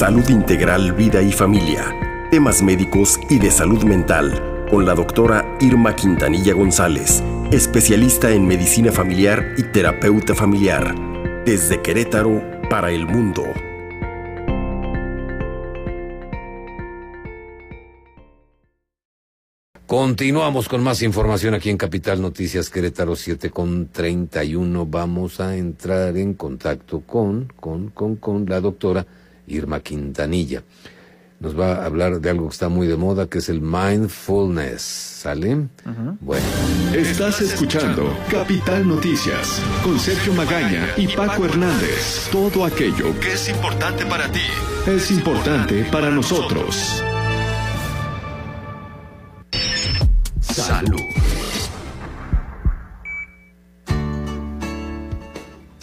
Salud Integral, Vida y Familia. Temas médicos y de salud mental con la doctora Irma Quintanilla González, especialista en medicina familiar y terapeuta familiar. Desde Querétaro para el mundo. Continuamos con más información aquí en Capital Noticias Querétaro 7 con 31. Vamos a entrar en contacto con, con, con, con la doctora Irma Quintanilla. Nos va a hablar de algo que está muy de moda, que es el mindfulness. ¿Sale? Bueno. Estás escuchando Capital Noticias con Sergio Magaña y Paco Hernández. Todo aquello que es importante para ti es importante para nosotros. Salud.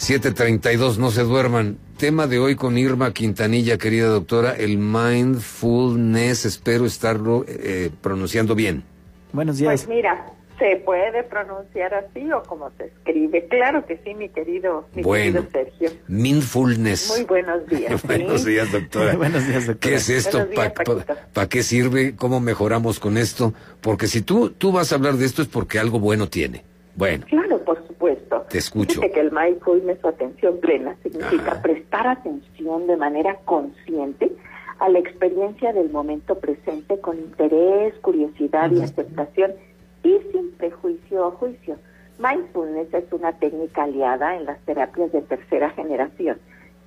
732, no se duerman. Tema de hoy con Irma Quintanilla, querida doctora, el mindfulness. Espero estarlo eh, pronunciando bien. Buenos días. Pues mira, se puede pronunciar así o como se escribe. Claro que sí, mi querido, mi bueno, querido Sergio. Mindfulness. Muy buenos días. buenos días, doctora. buenos días, doctora. ¿Qué es esto? ¿Para pa, qué sirve? ¿Cómo mejoramos con esto? Porque si tú, tú vas a hablar de esto es porque algo bueno tiene. Bueno. Claro, por supuesto. Te escucho. Dice que el mindfulness o atención plena significa prestar atención de manera consciente a la experiencia del momento presente con interés, curiosidad y aceptación y sin prejuicio o juicio. Mindfulness es una técnica aliada en las terapias de tercera generación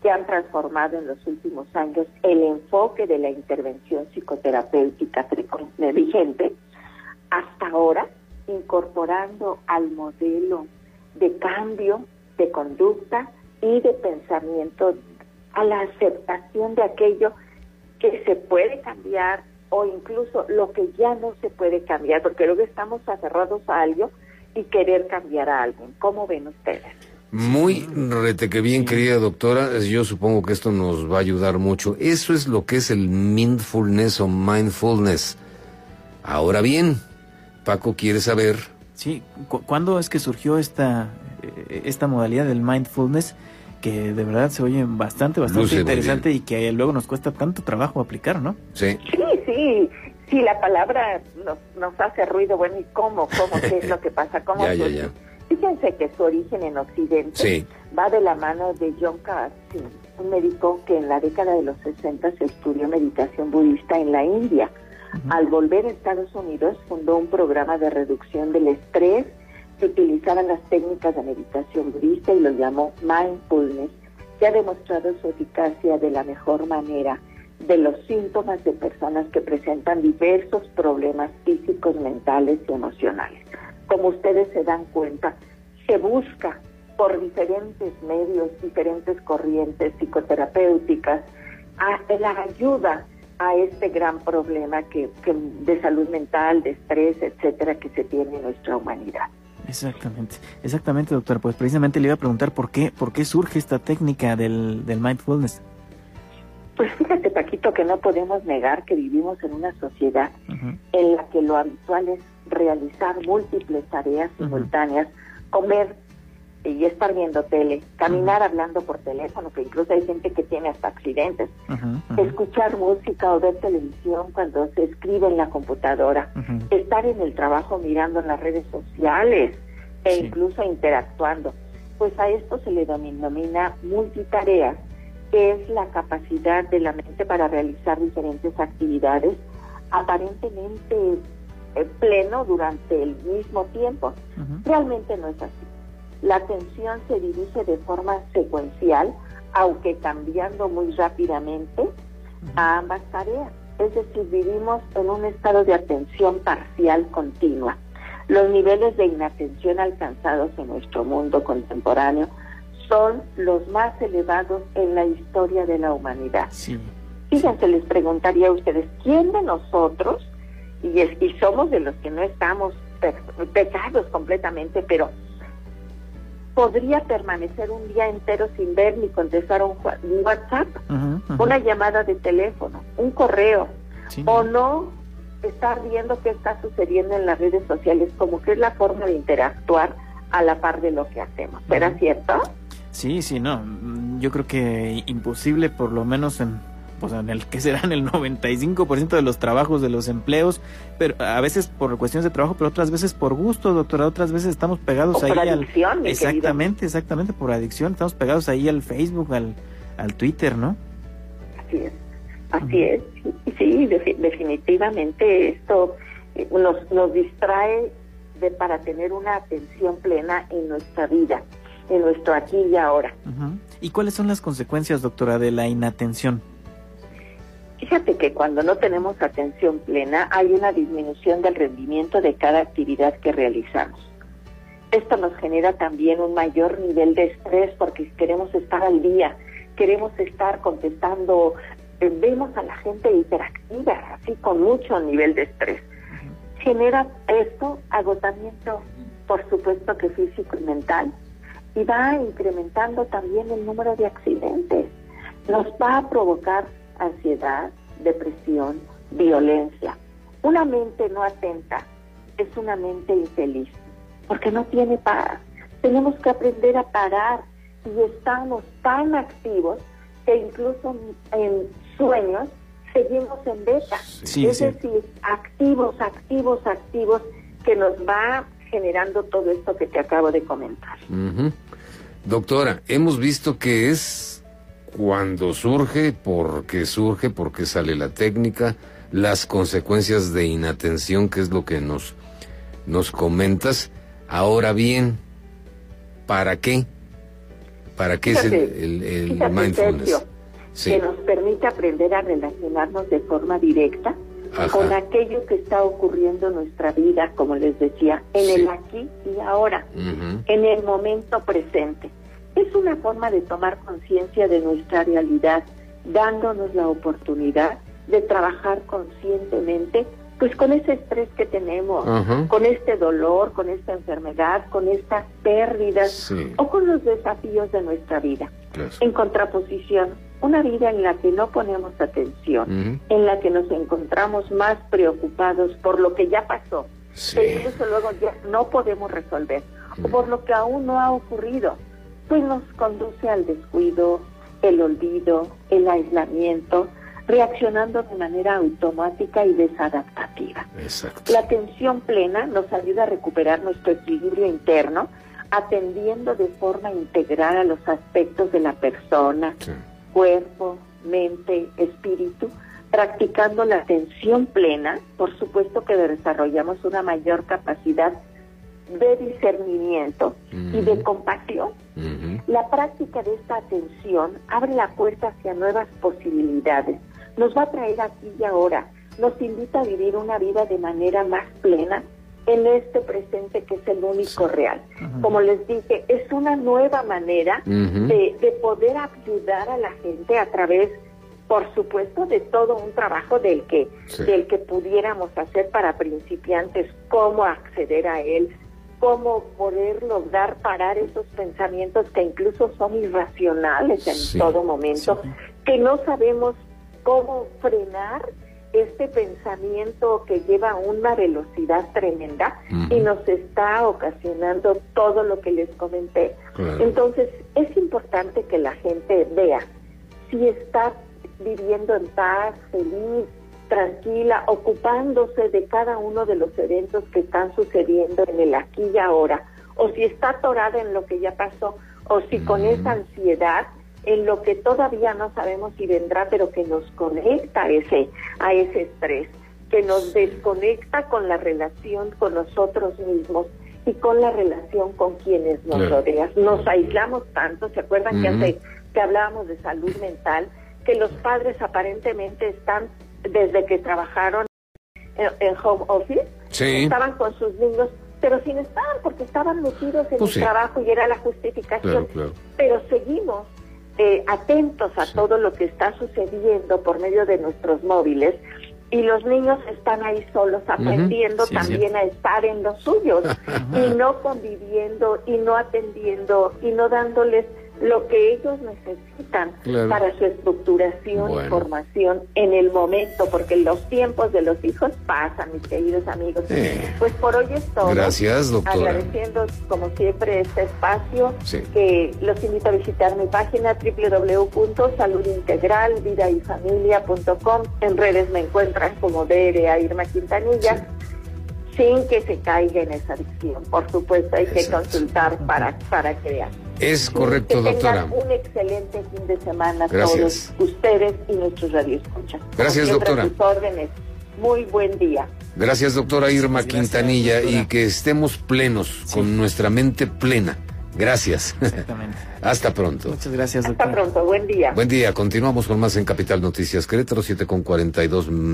que han transformado en los últimos años el enfoque de la intervención psicoterapéutica vigente hasta ahora, incorporando al modelo de cambio de conducta y de pensamiento a la aceptación de aquello que se puede cambiar o incluso lo que ya no se puede cambiar, porque luego estamos aferrados a algo y querer cambiar a alguien. ¿Cómo ven ustedes? Muy rete que bien, querida doctora. Yo supongo que esto nos va a ayudar mucho. Eso es lo que es el mindfulness o mindfulness. Ahora bien, Paco quiere saber. Sí, ¿cuándo es que surgió esta, eh, esta modalidad del mindfulness? que de verdad se oye bastante, bastante interesante y que luego nos cuesta tanto trabajo aplicar, ¿no? Sí. Sí, sí. Sí, la palabra nos, nos hace ruido. Bueno, ¿y cómo? ¿Cómo? ¿Qué es lo que pasa? ¿Cómo ya, ya, ya. Fíjense que su origen en Occidente va de la mano de John Kabat-Zinn, un médico que en la década de los 60 se estudió meditación budista en la India. Al volver a Estados Unidos fundó un programa de reducción del estrés. Que utilizaban las técnicas de meditación budista y lo llamó mindfulness, que ha demostrado su eficacia de la mejor manera. De los síntomas de personas que presentan diversos problemas físicos, mentales y emocionales. Como ustedes se dan cuenta, se busca por diferentes medios, diferentes corrientes psicoterapéuticas, a la ayuda a este gran problema que, que de salud mental, de estrés, etcétera, que se tiene en nuestra humanidad. Exactamente, exactamente, doctor. Pues precisamente le iba a preguntar por qué, por qué surge esta técnica del, del mindfulness. Pues fíjate, Paquito, que no podemos negar que vivimos en una sociedad en la que lo habitual es realizar múltiples tareas simultáneas, comer y estar viendo tele, caminar hablando por teléfono, que incluso hay gente que tiene hasta accidentes, escuchar música o ver televisión cuando se escribe en la computadora, estar en el trabajo mirando en las redes sociales e incluso interactuando. Pues a esto se le denomina multitarea, que es la capacidad de la mente para realizar diferentes actividades aparentemente eh, pleno durante el mismo tiempo. Realmente no es así la atención se dirige de forma secuencial, aunque cambiando muy rápidamente, a ambas tareas. Es decir, vivimos en un estado de atención parcial continua. Los niveles de inatención alcanzados en nuestro mundo contemporáneo son los más elevados en la historia de la humanidad. Fíjense, les preguntaría a ustedes, ¿quién de nosotros, y, es, y somos de los que no estamos pecados completamente, pero podría permanecer un día entero sin ver ni contestar un, WhatsApp, una llamada de teléfono, un correo, o no estar viendo qué está sucediendo en las redes sociales, como que es la forma de interactuar a la par de lo que hacemos. ¿Será cierto? Sí, sí, no. Yo creo que imposible, por lo menos en pues en el que serán el 95% de los trabajos, de los empleos, pero a veces por cuestiones de trabajo, pero otras veces por gusto, doctora, otras veces estamos pegados ahí al exactamente, exactamente por adicción, estamos pegados ahí al Facebook, al, al Twitter, ¿no? Así es, así es, sí, definitivamente esto eh, nos, nos distrae de, para tener una atención plena en nuestra vida, en nuestro aquí y ahora. ¿Y cuáles son las consecuencias, doctora, de la inatención? Fíjate que cuando no tenemos atención plena hay una disminución del rendimiento de cada actividad que realizamos. Esto nos genera también un mayor nivel de estrés porque queremos estar al día, queremos estar contestando, eh, vemos a la gente hiperactiva, así con mucho nivel de estrés. Genera esto agotamiento, por supuesto que físico y mental, y va incrementando también el número de accidentes. Nos va a provocar ansiedad, depresión, violencia. Una mente no atenta es una mente infeliz, porque no tiene paz. Tenemos que aprender a parar y estamos tan activos que incluso en sueños seguimos en beta. es decir, activos, activos, activos, que nos va generando todo esto que te acabo de comentar. Doctora, hemos visto que es cuando surge, porque surge, porque sale la técnica, las consecuencias de inatención, que es lo que nos, nos comentas. Ahora bien, ¿para qué? ¿Para qué es el, mindfulness? Que nos permite aprender a relacionarnos de forma directa con aquello que está ocurriendo en nuestra vida, como les decía, en el aquí y ahora, en el momento presente. Es una forma de tomar conciencia de nuestra realidad, dándonos la oportunidad de trabajar conscientemente pues con ese estrés que tenemos, con este dolor, con esta enfermedad, con estas pérdidas o con los desafíos de nuestra vida. En contraposición, una vida en la que no ponemos atención, en la que nos encontramos más preocupados por lo que ya pasó, que incluso luego ya no podemos resolver, o por lo que aún no ha ocurrido pues nos conduce al descuido, el olvido, el aislamiento, reaccionando de manera automática y desadaptativa. La atención plena nos ayuda a recuperar nuestro equilibrio interno, atendiendo de forma integral a los aspectos de la persona, cuerpo, mente, espíritu, practicando la atención plena, por supuesto que desarrollamos una mayor capacidad de discernimiento y de compasión. La práctica de esta atención abre la puerta hacia nuevas posibilidades, nos va a traer aquí y ahora, nos invita a vivir una vida de manera más plena en este presente que es el único real. Como les dije, es una nueva manera de, de poder ayudar a la gente a través por supuesto, de todo un trabajo del que, del que pudiéramos hacer para principiantes, cómo acceder a él, cómo poder lograr parar esos pensamientos que incluso son irracionales en todo momento, que no sabemos cómo frenar este pensamiento que lleva a una velocidad tremenda y nos está ocasionando todo lo que les comenté. Entonces, es importante que la gente vea si está viviendo en paz, feliz, tranquila, ocupándose de cada uno de los eventos que están sucediendo en el aquí y ahora, o si está atorada en lo que ya pasó, o si con esa ansiedad en lo que todavía no sabemos si vendrá, pero que nos conecta a ese, a ese estrés, que nos desconecta con la relación con nosotros mismos y con la relación con quienes nos rodean. Nos aislamos tanto, ¿se acuerdan que hace que hablábamos de salud mental? Que los padres aparentemente están desde que trabajaron en, home office, estaban con sus niños, pero sin estar, porque estaban metidos en pues el trabajo y era la justificación. Pero seguimos eh, atentos a todo lo que está sucediendo por medio de nuestros móviles y los niños están ahí solos aprendiendo también a estar en los suyos y no conviviendo y no atendiendo y no dándoles lo que ellos necesitan para su estructuración y formación en el momento, porque los tiempos de los hijos pasan, mis queridos amigos. Pues por hoy es todo. Gracias, doctora. Agradeciendo, como siempre, este espacio, que los invito a visitar mi página www.saludintegralvidayfamilia.com. En redes me encuentran como DRA Irma Quintanilla sin que se caiga en esa adicción. Por supuesto, hay que consultar para, para crear. Es correcto, que doctora. Un excelente fin de semana a todos ustedes y nuestros radioescuchas. Gracias, doctora. Sus órdenes. Muy buen día. Gracias, doctora Irma Quintanilla, y que estemos plenos, con nuestra mente plena. Gracias. Exactamente. Hasta pronto. Muchas gracias, doctora. Hasta pronto, buen día. Buen día. Continuamos con más en Capital Noticias. Querétaro 7 con 42.